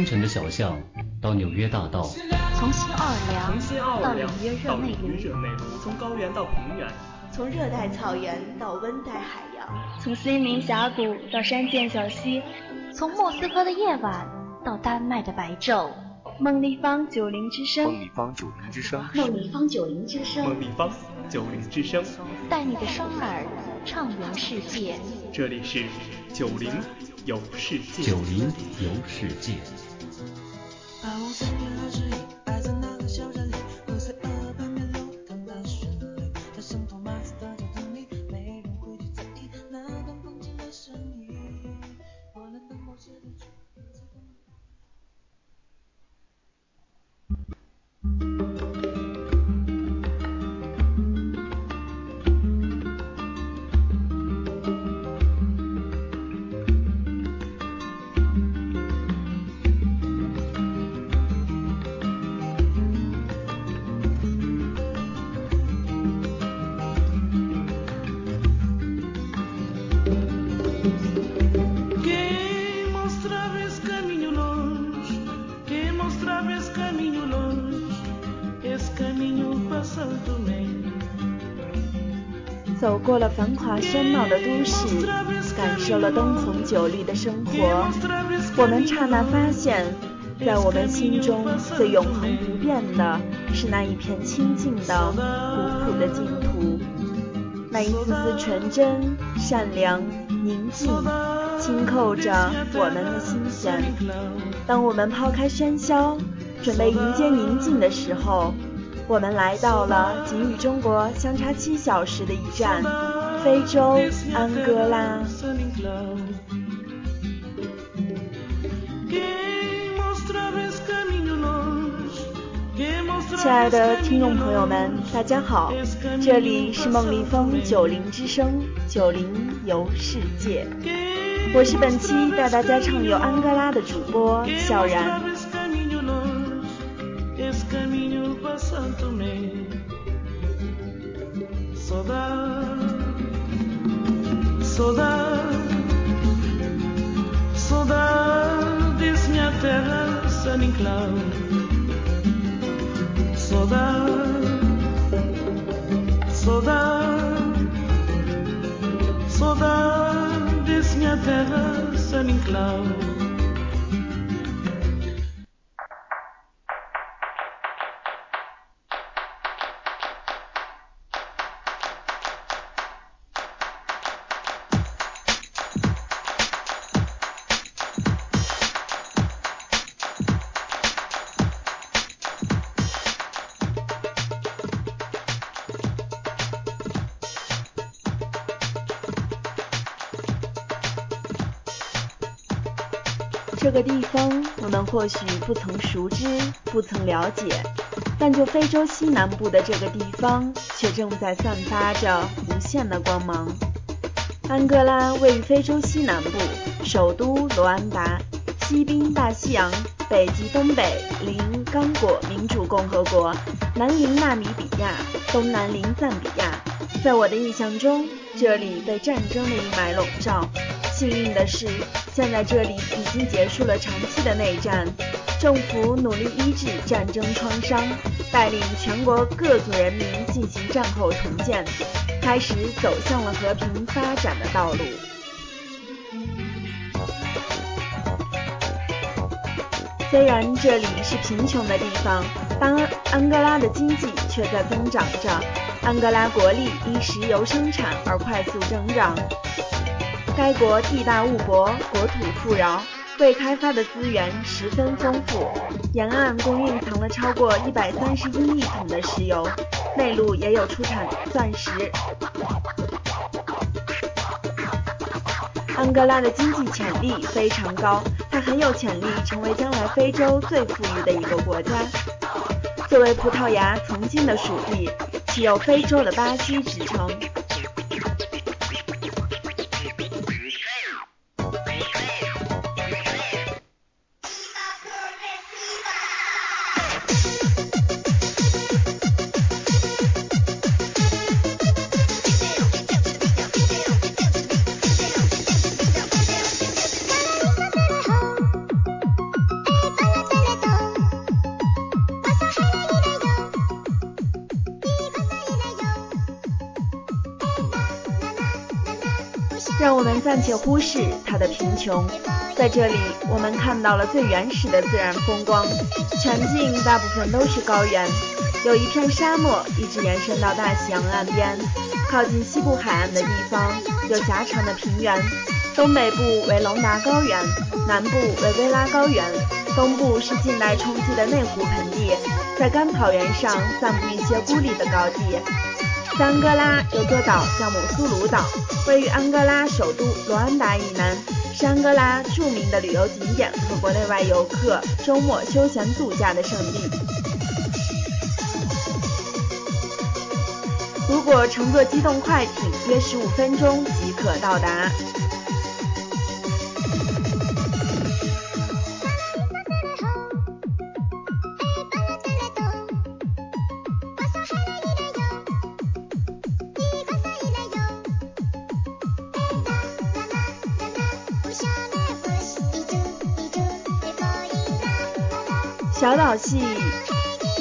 从京城的小巷到纽约大道，从新奥尔良到纽约热内卢，从高原到平原，从热带草原到温带海洋，从森林峡谷到山涧小溪，从莫斯科的夜晚到丹麦的白昼。梦立方九零之声，梦立方九零之声，梦立方九零之声，梦立方九零之声，带你的双耳畅游世界。这里是九零有世界，九零游世界。bows 走过了繁华喧闹的都市，感受了灯红酒绿的生活，我们刹那发现，在我们心中最永恒不变的是那一片清静的古朴的净土，那一丝丝纯真、善良、宁静，轻扣着我们的心弦。当我们抛开喧嚣，准备迎接宁静的时候。我们来到了仅与中国相差七小时的一站——非洲安哥拉。亲爱的听众朋友们，大家好，这里是梦立风九零之声九零游世界，我是本期带大家畅游安哥拉的主播小然。Saudade, saudades, minha terra, San Inclau. Saudade, saudade, saudades, minha terra, San Inclau. 个地方我们或许不曾熟知，不曾了解，但就非洲西南部的这个地方，却正在散发着无限的光芒。安哥拉位于非洲西南部，首都罗安达，西濒大西洋，北极东北临刚果民主共和国，南临纳米比亚，东南临赞比亚。在我的印象中，这里被战争的阴霾笼罩。幸运的是，现在这里已经结束了长期的内战，政府努力医治战争创伤，带领全国各族人民进行战后重建，开始走向了和平发展的道路。虽然这里是贫穷的地方，但安哥拉的经济却在增长着。安哥拉国力因石油生产而快速增长。该国地大物博，国土富饶，未开发的资源十分丰富，沿岸共蕴藏了超过一百三十一亿桶的石油，内陆也有出产钻石。安哥拉的经济潜力非常高，它很有潜力成为将来非洲最富裕的一个国家。作为葡萄牙曾经的属地，其有“非洲的巴西”之称。让我们暂且忽视它的贫穷。在这里，我们看到了最原始的自然风光，全境大部分都是高原，有一片沙漠一直延伸到大西洋岸边。靠近西部海岸的地方有狭长的平原，东北部为隆达高原，南部为薇拉高原，东部是近代冲击的内湖盆地，在干草原上散布一些孤立的高地。安哥拉有座岛叫姆苏鲁岛，位于安哥拉首都罗安达以南，是安哥拉著名的旅游景点和国内外游客周末休闲度假的胜地。如果乘坐机动快艇，约十五分钟即可到达。小岛系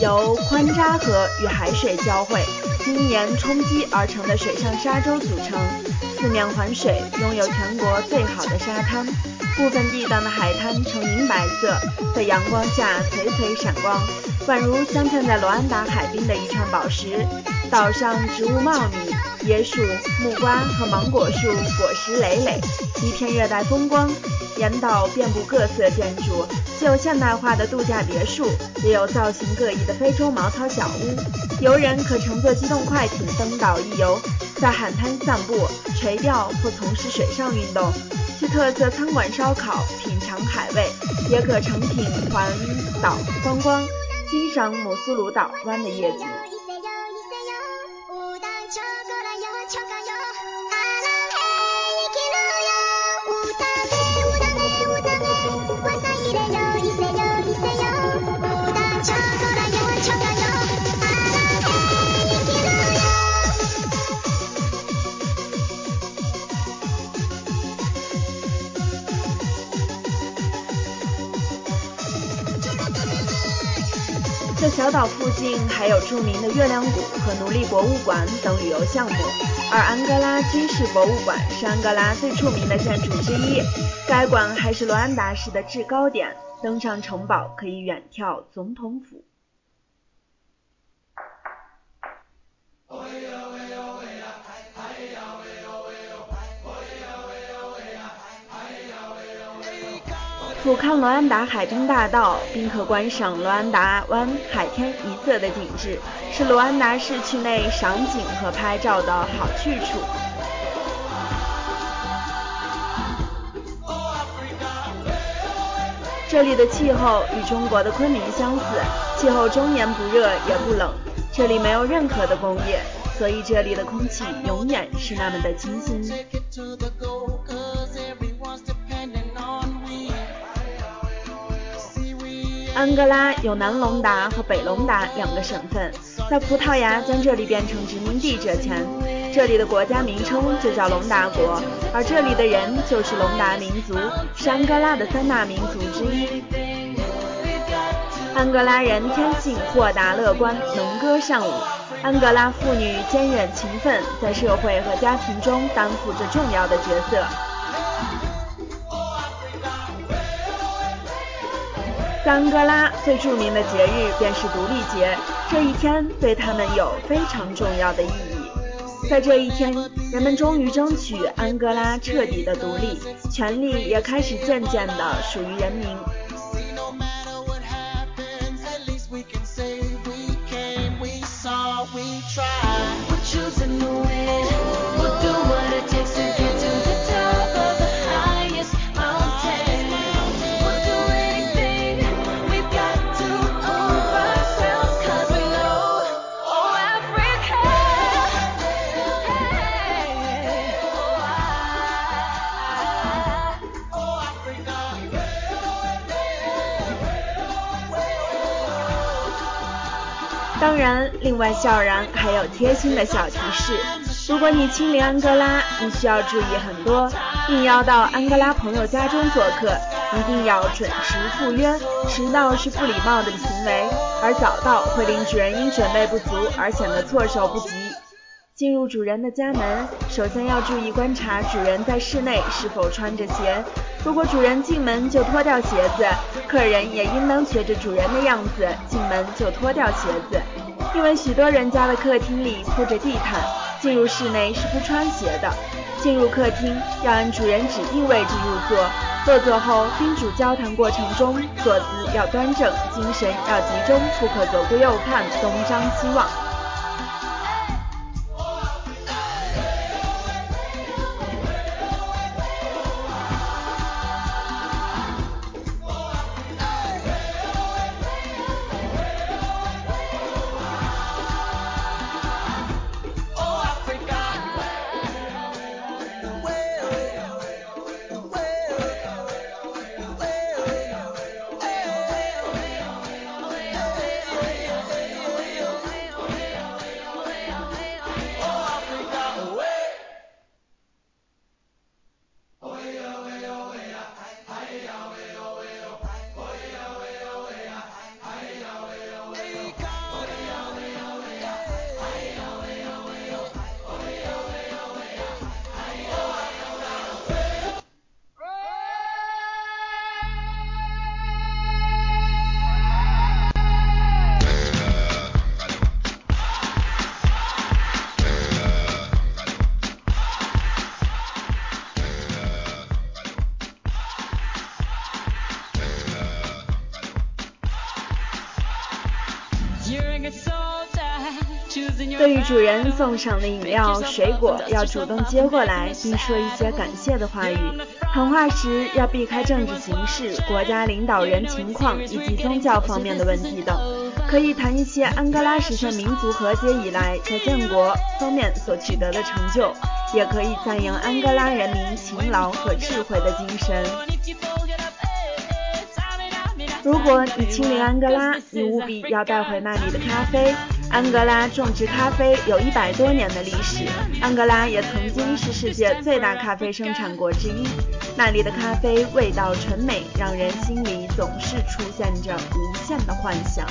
由宽扎河与海水交汇，经年冲击而成的水上沙洲组成，四面环水，拥有全国最好的沙滩。部分地段的海滩呈银白色，在阳光下璀璨闪光，宛如镶嵌在罗安达海滨的一串宝石。岛上植物茂密，椰树、木瓜和芒果树果实累累，一片热带风光。沿岛遍布各色建筑，既有现代化的度假别墅，也有造型各异的非洲茅草小屋。游人可乘坐机动快艇登岛一游，在海滩散步、垂钓或从事水上运动，去特色餐馆烧烤品尝海味，也可乘艇环岛观光，欣赏姆苏鲁岛湾的夜景。附近还有著名的月亮谷和奴隶博物馆等旅游项目，而安哥拉军事博物馆是安哥拉最著名的建筑之一。该馆还是罗安达市的制高点，登上城堡可以远眺总统府。俯瞰罗安达海滨大道，并可观赏罗安达湾海天一色的景致，是罗安达市区内赏景和拍照的好去处。这里的气候与中国的昆明相似，气候终年不热也不冷。这里没有任何的工业，所以这里的空气永远是那么的清新。安哥拉有南隆达和北隆达两个省份，在葡萄牙将这里变成殖民地之前，这里的国家名称就叫隆达国，而这里的人就是隆达民族，是安哥拉的三大民族之一。安哥拉人天性豁达乐观，能歌善舞。安哥拉妇女坚韧勤奋，在社会和家庭中担负着重要的角色。安哥拉最著名的节日便是独立节，这一天对他们有非常重要的意义。在这一天，人们终于争取安哥拉彻底的独立，权力也开始渐渐的属于人民。另外笑然还有贴心的小提示：如果你亲临安哥拉，你需要注意很多。应邀到安哥拉朋友家中做客，一定要准时赴约。迟到是不礼貌的行为，而早到会令主人因准备不足而显得措手不及。进入主人的家门，首先要注意观察主人在室内是否穿着鞋。如果主人进门就脱掉鞋子，客人也应当学着主人的样子进门就脱掉鞋子。因为许多人家的客厅里铺着地毯，进入室内是不穿鞋的。进入客厅要按主人指定位置入座，坐座后宾主交谈过程中坐姿要端正，精神要集中，不可左顾右盼，东张西望。对于主人送上的饮料、水果，要主动接过来，并说一些感谢的话语。谈话时要避开政治形势、国家领导人情况以及宗教方面的问题等，可以谈一些安哥拉实现民族和解以来在建国方面所取得的成就，也可以赞扬安哥拉人民勤劳和智慧的精神。如果你亲临安哥拉，你务必要带回那里的咖啡。安哥拉种植咖啡有一百多年的历史，安哥拉也曾经是世界最大咖啡生产国之一。那里的咖啡味道纯美，让人心里总是出现着无限的幻想。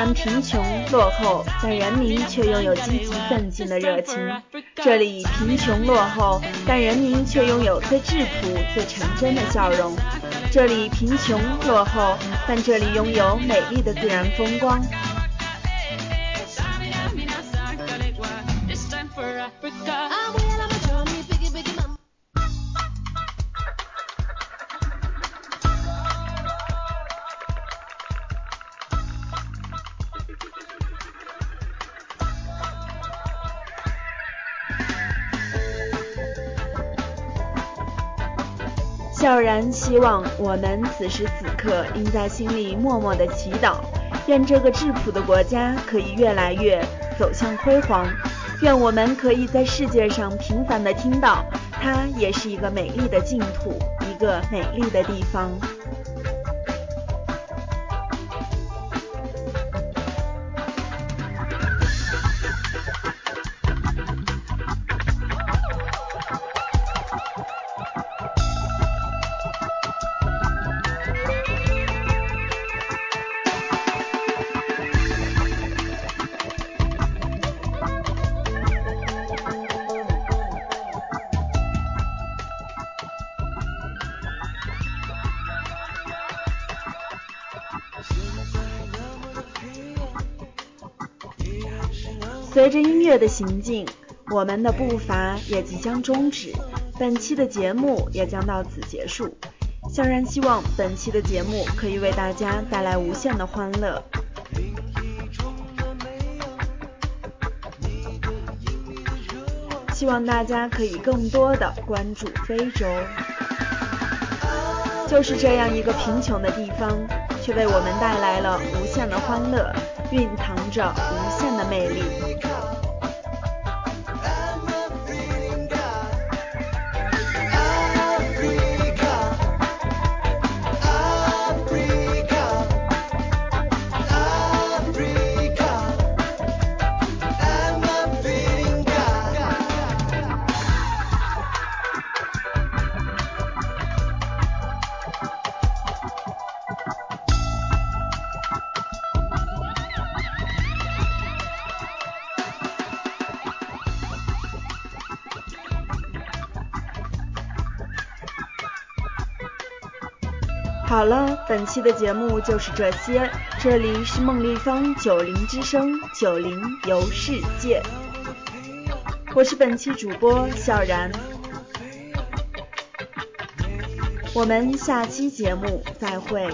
然贫穷落后，但人民却拥有积极奋进的热情。这里贫穷落后，但人民却拥有最质朴、最纯真的笑容。这里贫穷落后，但这里拥有美丽的自然风光。然希望，我们此时此刻应在心里默默的祈祷，愿这个质朴的国家可以越来越走向辉煌，愿我们可以在世界上平凡的听到，它也是一个美丽的净土，一个美丽的地方。随着音乐的行进，我们的步伐也即将终止，本期的节目也将到此结束。悄然希望本期的节目可以为大家带来无限的欢乐，希望大家可以更多的关注非洲。就是这样一个贫穷的地方，却为我们带来了无限的欢乐。蕴藏着无限的魅力。好了，本期的节目就是这些。这里是梦立方九零之声九零游世界，我是本期主播小然，我们下期节目再会。